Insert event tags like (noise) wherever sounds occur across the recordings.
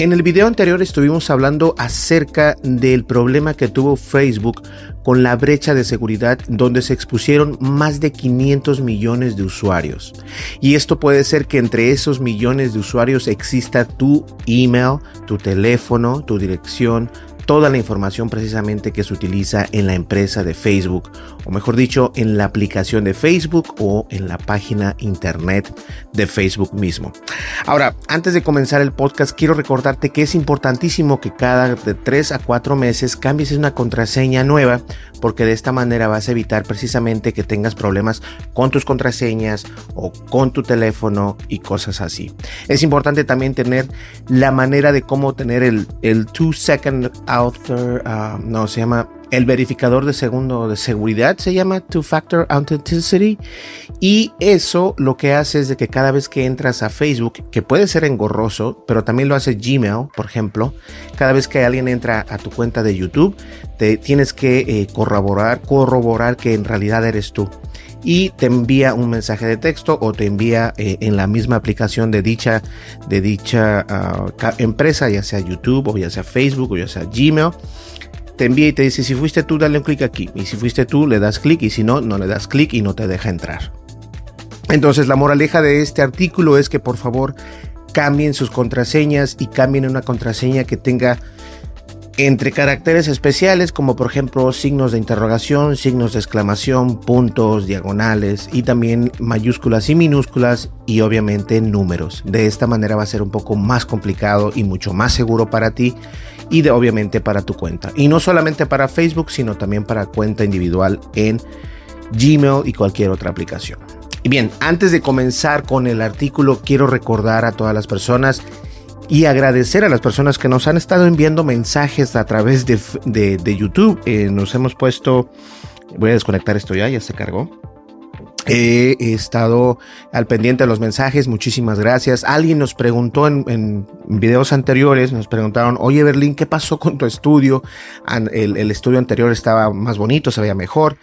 En el video anterior estuvimos hablando acerca del problema que tuvo Facebook con la brecha de seguridad donde se expusieron más de 500 millones de usuarios. Y esto puede ser que entre esos millones de usuarios exista tu email, tu teléfono, tu dirección, toda la información precisamente que se utiliza en la empresa de Facebook, o mejor dicho, en la aplicación de Facebook o en la página internet de Facebook mismo. Ahora, antes de comenzar el podcast, quiero recordarte que es importantísimo que cada de 3 a 4 meses cambies una contraseña nueva, porque de esta manera vas a evitar precisamente que tengas problemas con tus contraseñas o con tu teléfono y cosas así. Es importante también tener la manera de cómo tener el, el 2 second author, uh, no, se llama el verificador de segundo de seguridad, se llama Two Factor Authenticity. Y eso lo que hace es de que cada vez que entras a Facebook, que puede ser engorroso, pero también lo hace Gmail, por ejemplo, cada vez que alguien entra a tu cuenta de YouTube, te tienes que eh, corroborar, corroborar que en realidad eres tú y te envía un mensaje de texto o te envía eh, en la misma aplicación de dicha, de dicha uh, empresa, ya sea YouTube o ya sea Facebook o ya sea Gmail. Te envía y te dice si fuiste tú dale un clic aquí y si fuiste tú le das clic y si no no le das clic y no te deja entrar. Entonces la moraleja de este artículo es que por favor cambien sus contraseñas y cambien una contraseña que tenga entre caracteres especiales como por ejemplo signos de interrogación, signos de exclamación, puntos, diagonales y también mayúsculas y minúsculas y obviamente números. De esta manera va a ser un poco más complicado y mucho más seguro para ti y de, obviamente para tu cuenta. Y no solamente para Facebook, sino también para cuenta individual en Gmail y cualquier otra aplicación. Y bien, antes de comenzar con el artículo, quiero recordar a todas las personas y agradecer a las personas que nos han estado enviando mensajes a través de, de, YouTube. Eh, nos hemos puesto, voy a desconectar esto ya, ya se cargó. He estado al pendiente de los mensajes, muchísimas gracias. Alguien nos preguntó en, videos anteriores, nos preguntaron, oye Berlín, ¿qué pasó con tu estudio? El estudio anterior estaba más bonito, se veía mejor.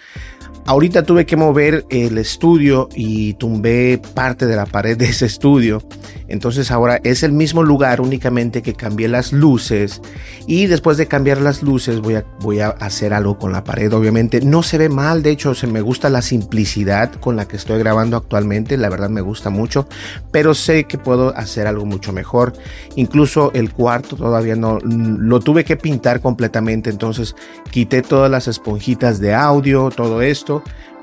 Ahorita tuve que mover el estudio y tumbé parte de la pared de ese estudio. Entonces ahora es el mismo lugar, únicamente que cambié las luces. Y después de cambiar las luces voy a, voy a hacer algo con la pared. Obviamente no se ve mal, de hecho se me gusta la simplicidad con la que estoy grabando actualmente. La verdad me gusta mucho, pero sé que puedo hacer algo mucho mejor. Incluso el cuarto todavía no lo tuve que pintar completamente. Entonces quité todas las esponjitas de audio, todo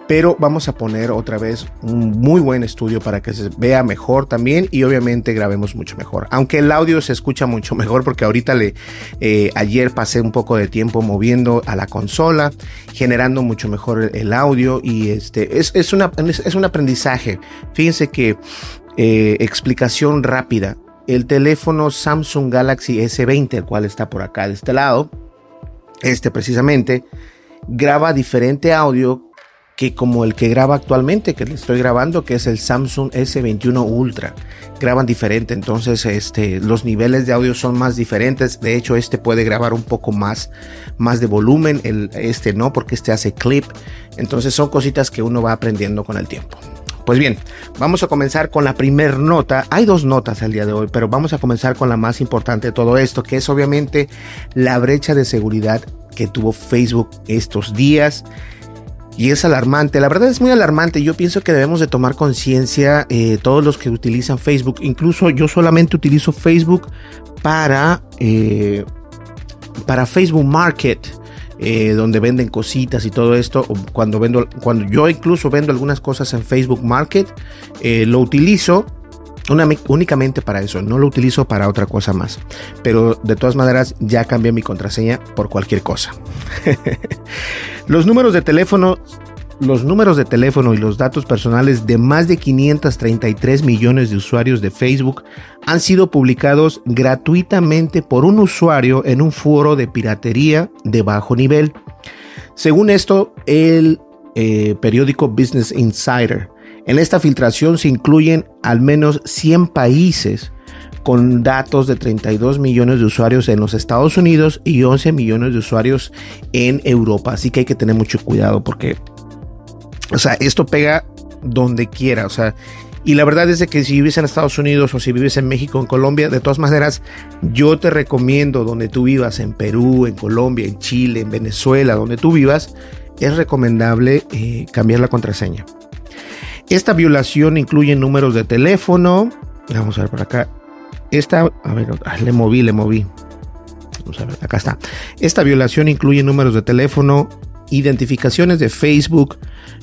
pero vamos a poner otra vez un muy buen estudio para que se vea mejor también y obviamente grabemos mucho mejor. Aunque el audio se escucha mucho (laughs) mejor porque ahorita le eh, ayer pasé un poco de tiempo moviendo a la consola, generando mucho mejor el, audio y este es, es, una, es, un aprendizaje. Fíjense que eh, explicación rápida. El teléfono Samsung Galaxy S20, el cual está por acá de este lado, este precisamente, graba diferente audio que como el que graba actualmente, que le estoy grabando, que es el Samsung S21 Ultra. Graban diferente, entonces este, los niveles de audio son más diferentes. De hecho, este puede grabar un poco más, más de volumen, el, este no, porque este hace clip. Entonces son cositas que uno va aprendiendo con el tiempo. Pues bien, vamos a comenzar con la primer nota. Hay dos notas al día de hoy, pero vamos a comenzar con la más importante de todo esto, que es obviamente la brecha de seguridad que tuvo Facebook estos días. Y es alarmante, la verdad es muy alarmante. Yo pienso que debemos de tomar conciencia eh, todos los que utilizan Facebook. Incluso yo solamente utilizo Facebook para, eh, para Facebook Market. Eh, donde venden cositas y todo esto. Cuando vendo, cuando yo incluso vendo algunas cosas en Facebook Market, lo utilizo únicamente para eso, no lo utilizo para otra cosa más. Pero de todas maneras ya cambié mi contraseña por cualquier cosa. (laughs) los números de teléfono los números de teléfono y los datos personales de más de 533 millones de usuarios de Facebook han sido publicados gratuitamente por un usuario en un foro de piratería de bajo nivel. Según esto, el eh, periódico Business Insider en esta filtración se incluyen al menos 100 países con datos de 32 millones de usuarios en los Estados Unidos y 11 millones de usuarios en Europa. Así que hay que tener mucho cuidado porque, o sea, esto pega donde quiera. O sea, y la verdad es que si vives en Estados Unidos o si vives en México, en Colombia, de todas maneras, yo te recomiendo donde tú vivas, en Perú, en Colombia, en Chile, en Venezuela, donde tú vivas, es recomendable eh, cambiar la contraseña. Esta violación incluye números de teléfono. Vamos a ver por acá. Esta, a ver, ah, le moví, le moví. Vamos a ver, acá está. Esta violación incluye números de teléfono, identificaciones de Facebook,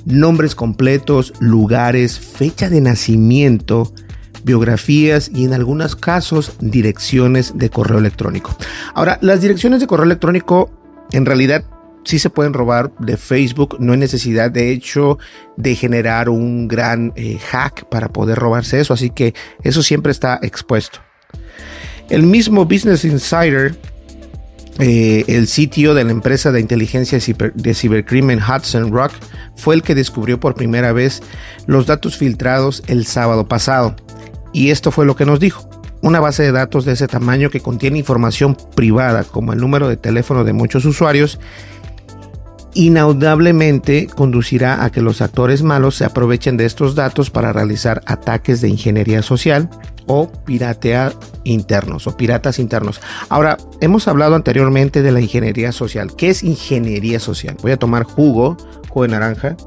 nombres completos, lugares, fecha de nacimiento, biografías y en algunos casos direcciones de correo electrónico. Ahora, las direcciones de correo electrónico en realidad sí se pueden robar de Facebook, no hay necesidad de hecho de generar un gran eh, hack para poder robarse eso, así que eso siempre está expuesto. El mismo Business Insider, eh, el sitio de la empresa de inteligencia de cibercrimen Hudson Rock, fue el que descubrió por primera vez los datos filtrados el sábado pasado. Y esto fue lo que nos dijo. Una base de datos de ese tamaño que contiene información privada como el número de teléfono de muchos usuarios inaudablemente conducirá a que los actores malos se aprovechen de estos datos para realizar ataques de ingeniería social o piratear internos o piratas internos. Ahora, hemos hablado anteriormente de la ingeniería social. ¿Qué es ingeniería social? Voy a tomar jugo, jugo de naranja.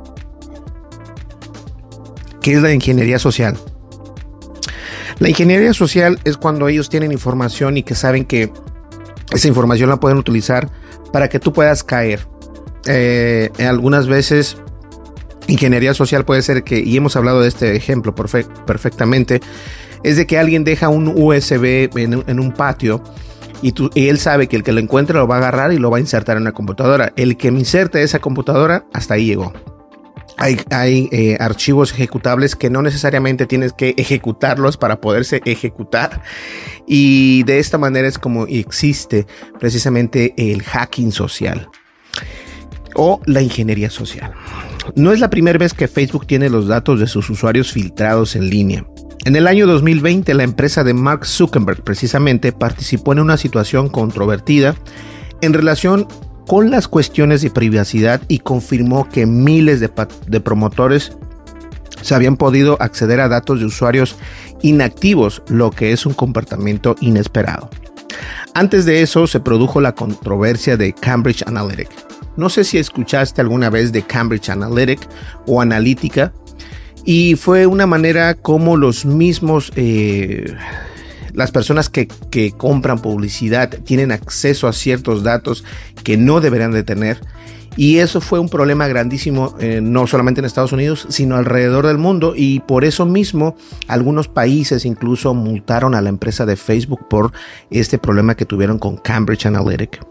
¿Qué es la ingeniería social? La ingeniería social es cuando ellos tienen información y que saben que esa información la pueden utilizar para que tú puedas caer eh, algunas veces ingeniería social puede ser que, y hemos hablado de este ejemplo perfectamente, es de que alguien deja un USB en, un patio y, él sabe que el que lo encuentre lo va a agarrar y lo va a insertar en una computadora. El que me inserte esa computadora, hasta ahí llegó. Hay, hay eh, archivos ejecutables que no necesariamente tienes que ejecutarlos para poderse ejecutar. Y de esta manera es como existe precisamente el hacking social o la ingeniería social. No es la primera vez que Facebook tiene los datos de sus usuarios filtrados en línea. En el año 2020, la empresa de Mark Zuckerberg precisamente participó en una situación controvertida en relación con las cuestiones de privacidad y confirmó que miles de, de promotores se habían podido acceder a datos de usuarios inactivos, lo que es un comportamiento inesperado. Antes de eso se produjo la controversia de Cambridge Analytica, no sé si escuchaste alguna vez de Cambridge Analytica o Analítica. Y fue una manera como los mismos, eh, las personas que, compran publicidad tienen acceso a ciertos datos que no deberían de tener. Y eso fue un problema grandísimo, eh, no solamente en Estados Unidos, sino alrededor del mundo. Y por eso mismo, algunos países incluso multaron a la empresa de Facebook por este problema que tuvieron con Cambridge Analytica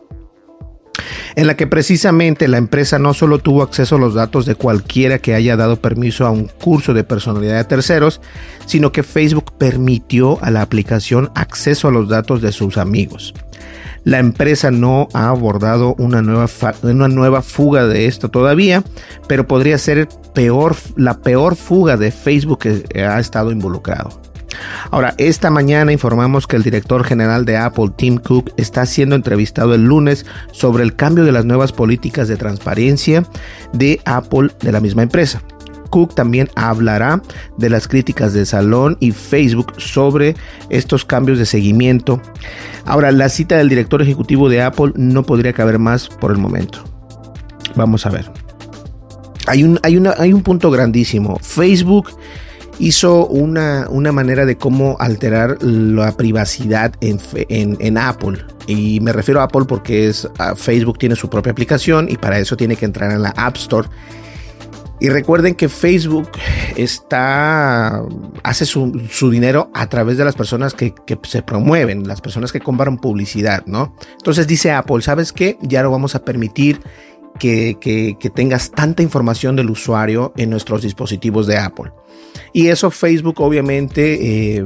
en la que precisamente la empresa no solo tuvo acceso a los datos de cualquiera que haya dado permiso a un curso de personalidad de terceros, sino que Facebook permitió a la aplicación acceso a los datos de sus amigos. La empresa no ha abordado una nueva, una nueva fuga de esto todavía, pero podría ser peor, la peor fuga de Facebook que ha estado involucrado. Ahora, esta mañana informamos que el director general de Apple, Tim Cook, está siendo entrevistado el lunes sobre el cambio de las nuevas políticas de transparencia de Apple de la misma empresa. Cook también hablará de las críticas de Salón y Facebook sobre estos cambios de seguimiento. Ahora, la cita del director ejecutivo de Apple no podría caber más por el momento. Vamos a ver. Hay un, hay una, hay un punto grandísimo. Facebook hizo una, manera de cómo alterar la privacidad en, en, Apple. Y me refiero a Apple porque es, ah, Facebook tiene su propia aplicación y para eso tiene que entrar en la App Store. Y recuerden que Facebook está, hace su, dinero a través de las personas que, se promueven, las personas que compran publicidad, ¿no? Entonces dice Apple, ¿sabes qué? Ya no vamos a permitir que, que tengas tanta información del usuario en nuestros dispositivos de Apple. Y eso Facebook obviamente, eh,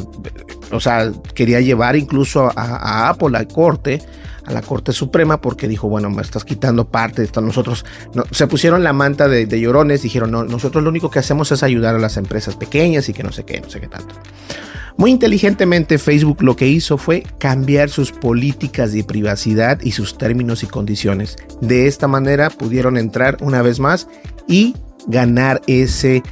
o sea, quería llevar incluso a, Apple a la corte, a la Corte Suprema, porque dijo, bueno, me estás quitando parte esto. Nosotros se pusieron la manta de, llorones, dijeron, no, nosotros lo único que hacemos es ayudar a las empresas pequeñas y que no sé qué, no sé qué tanto. Muy inteligentemente Facebook lo que hizo fue cambiar sus políticas de privacidad y sus términos y condiciones. De esta manera pudieron entrar una vez más y ganar ese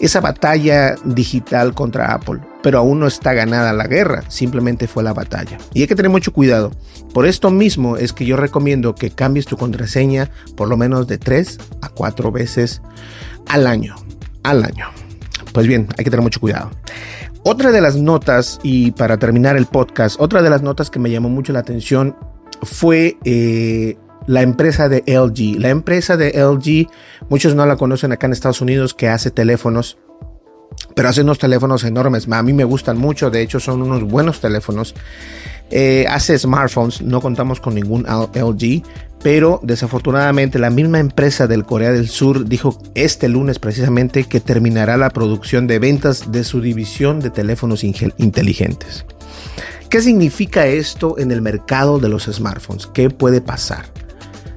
esa batalla digital contra Apple. Pero aún no está ganada la guerra, simplemente fue la batalla. Y hay que tener mucho cuidado. Por esto mismo es que yo recomiendo que cambies tu contraseña por lo menos de 3 a 4 veces al año. Al año. Pues bien, hay que tener mucho cuidado. Otra de las notas, y para terminar el podcast, otra de las notas que me llamó mucho la atención fue eh, la empresa de LG. La empresa de LG, muchos no la conocen acá en Estados Unidos, que hace teléfonos, pero hace unos teléfonos enormes. A mí me gustan mucho, de hecho son unos buenos teléfonos. Eh, hace smartphones, no contamos con ningún LG, pero desafortunadamente la misma empresa del Corea del Sur dijo este lunes precisamente que terminará la producción de ventas de su división de teléfonos inteligentes. ¿Qué significa esto en el mercado de los smartphones? ¿Qué puede pasar?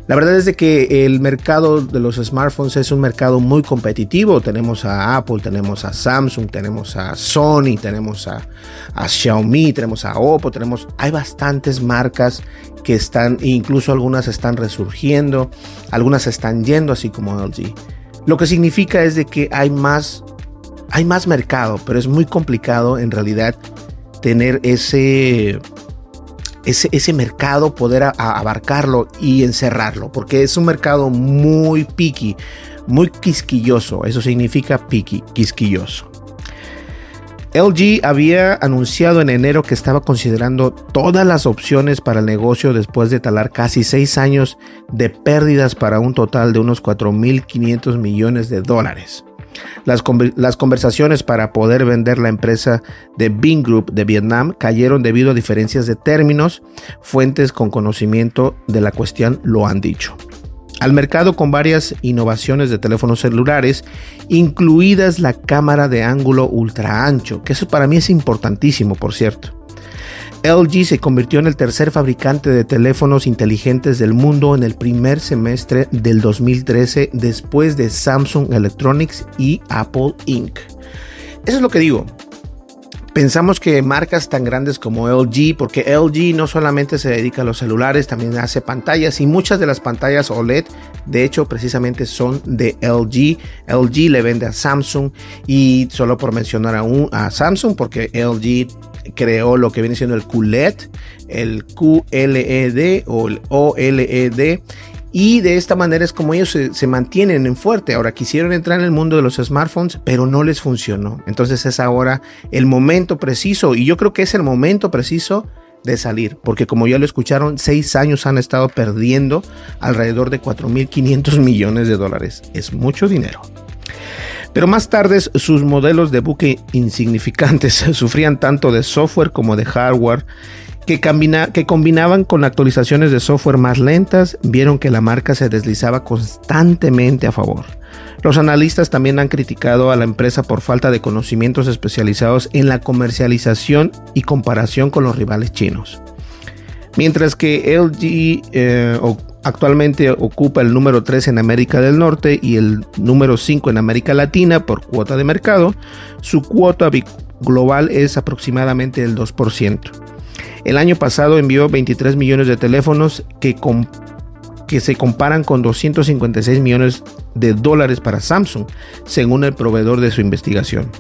La verdad es de que el mercado de los smartphones es un mercado muy competitivo. Tenemos a Apple, tenemos a Samsung, tenemos a Sony, tenemos a, Xiaomi, tenemos a Oppo, tenemos, hay bastantes marcas que están, incluso algunas están resurgiendo, algunas están yendo así como LG. Lo que significa es de que hay más, hay más mercado, pero es muy complicado en realidad tener ese ese, mercado, poder abarcarlo y encerrarlo, porque es un mercado muy picky, muy quisquilloso. Eso significa picky, quisquilloso. LG había anunciado en enero que estaba considerando todas las opciones para el negocio después de talar casi seis años de pérdidas para un total de unos 4.500 millones de dólares. Las, conversaciones para poder vender la empresa de Bing Group de Vietnam cayeron debido a diferencias de términos. Fuentes con conocimiento de la cuestión lo han dicho. Al mercado con varias innovaciones de teléfonos celulares, incluidas la cámara de ángulo ultra ancho, que eso para mí es importantísimo, por cierto. LG se convirtió en el tercer fabricante de teléfonos inteligentes del mundo en el primer semestre del 2013 después de Samsung Electronics y Apple Inc. Eso es lo que digo. Pensamos que marcas tan grandes como LG, porque LG no solamente se dedica a los celulares, también hace pantallas y muchas de las pantallas OLED, de hecho, precisamente son de LG. LG le vende a Samsung y solo por mencionar a, un, a Samsung, porque LG creó lo que viene siendo el QLED, el QLED o el OLED. Y de esta manera es como ellos se, mantienen en fuerte. Ahora quisieron entrar en el mundo de los smartphones, pero no les funcionó. Entonces es ahora el momento preciso. Y yo creo que es el momento preciso de salir, porque como ya lo escucharon, seis años han estado perdiendo alrededor de 4.500 millones de dólares. Es mucho dinero. Pero más tarde sus modelos de buque insignificantes (laughs) sufrían tanto de software como de hardware que, que, combinaban con actualizaciones de software más lentas, vieron que la marca se deslizaba constantemente a favor. Los analistas también han criticado a la empresa por falta de conocimientos especializados en la comercialización y comparación con los rivales chinos. Mientras que LG eh, Actualmente ocupa el número 3 en América del Norte y el número 5 en América Latina por cuota de mercado. Su cuota global es aproximadamente el 2%. El año pasado envió 23 millones de teléfonos que se comparan con 256 millones de dólares para Samsung, según el proveedor de su investigación.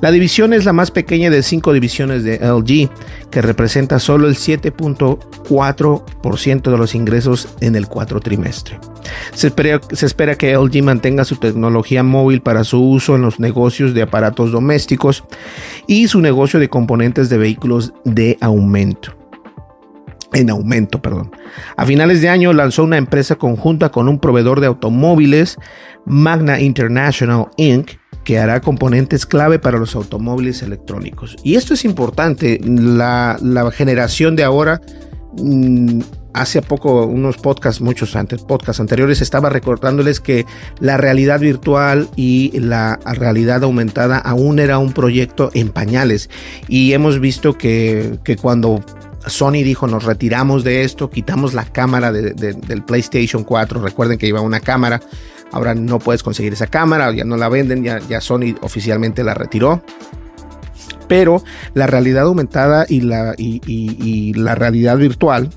La división es la más pequeña de cinco divisiones de LG, que representa solo el 7.4% de los ingresos en el cuatro trimestre. Se espera, se espera, que LG mantenga su tecnología móvil para su uso en los negocios de aparatos domésticos y su negocio de componentes de vehículos de aumento en aumento, perdón. A finales de año lanzó una empresa conjunta con un proveedor de automóviles, Magna International Inc., que hará componentes clave para los automóviles electrónicos. Y esto es importante, la, generación de ahora, mm, hace poco, unos podcasts, muchos antes, podcasts anteriores, estaba recordándoles que la realidad virtual y la realidad aumentada aún era un proyecto en pañales. Y hemos visto que, que cuando Sony dijo nos retiramos de esto, quitamos la cámara del PlayStation 4, recuerden que iba una cámara, ahora no puedes conseguir esa cámara, ya no la venden, ya, Sony oficialmente la retiró. Pero la realidad aumentada y la, y la realidad virtual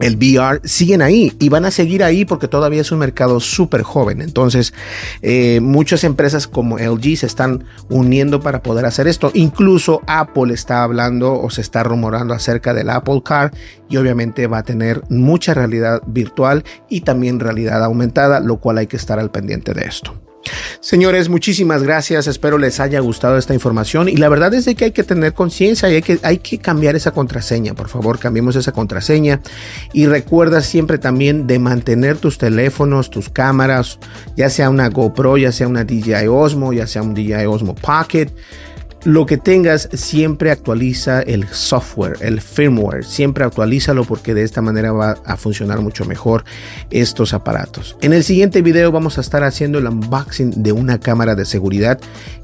el VR siguen ahí y van a seguir ahí porque todavía es un mercado súper joven. Entonces, eh, muchas empresas como LG se están uniendo para poder hacer esto. Incluso Apple está hablando o se está rumorando acerca del Apple Car y obviamente va a tener mucha realidad virtual y también realidad aumentada, lo cual hay que estar al pendiente de esto. Señores, muchísimas gracias. Espero les haya gustado esta información. Y la verdad es de que hay que tener conciencia y hay que, hay que cambiar esa contraseña. Por favor, cambiemos esa contraseña. Y recuerda siempre también de mantener tus teléfonos, tus cámaras, ya sea una GoPro, ya sea una DJI Osmo, ya sea un DJI Osmo Pocket lo que tengas siempre actualiza el software, el firmware, siempre actualízalo porque de esta manera va a funcionar mucho mejor estos aparatos. En el siguiente video vamos a estar haciendo el unboxing de una cámara de seguridad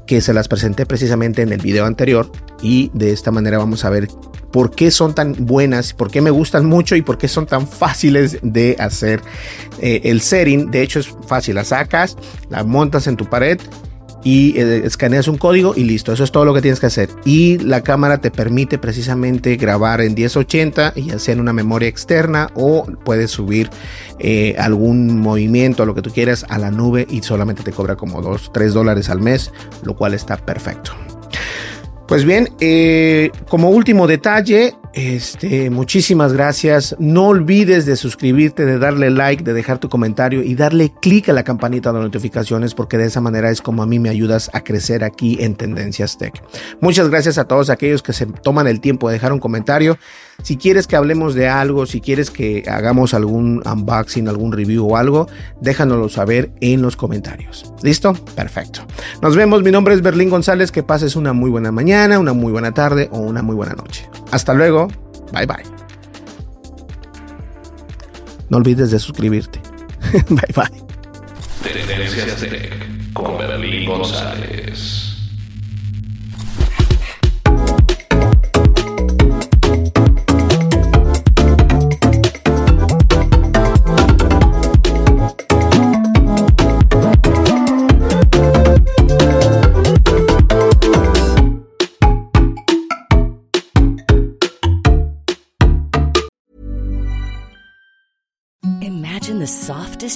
que se las presenté precisamente en el video anterior y de esta manera vamos a ver por qué son tan buenas, por qué me gustan mucho y por qué son tan fáciles de hacer eh, el setting. De hecho es fácil, la sacas, la montas en tu pared y eh, escaneas un código y listo. Eso es todo lo que tienes que hacer. Y la cámara te permite precisamente grabar en 1080 y hacer una memoria externa o puedes subir eh, algún movimiento, lo que tú quieras, a la nube y solamente te cobra como 2, 3 dólares al mes, lo cual está perfecto. Pues bien, eh, como último detalle, este, muchísimas gracias. No olvides de suscribirte, de darle like, de dejar tu comentario y darle clic a la campanita de notificaciones porque de esa manera es como a mí me ayudas a crecer aquí en Tendencias Tech. Muchas gracias a todos aquellos que se toman el tiempo de dejar un comentario. Si quieres que hablemos de algo, si quieres que hagamos algún unboxing, algún review o algo, déjanoslo saber en los comentarios. ¿Listo? Perfecto. Nos vemos. Mi nombre es Berlín González. Que pases una muy buena mañana, una muy buena tarde o una muy buena noche. Hasta luego. Bye bye. No olvides de suscribirte. (laughs) bye bye. Tendencias Tech con Berlín González.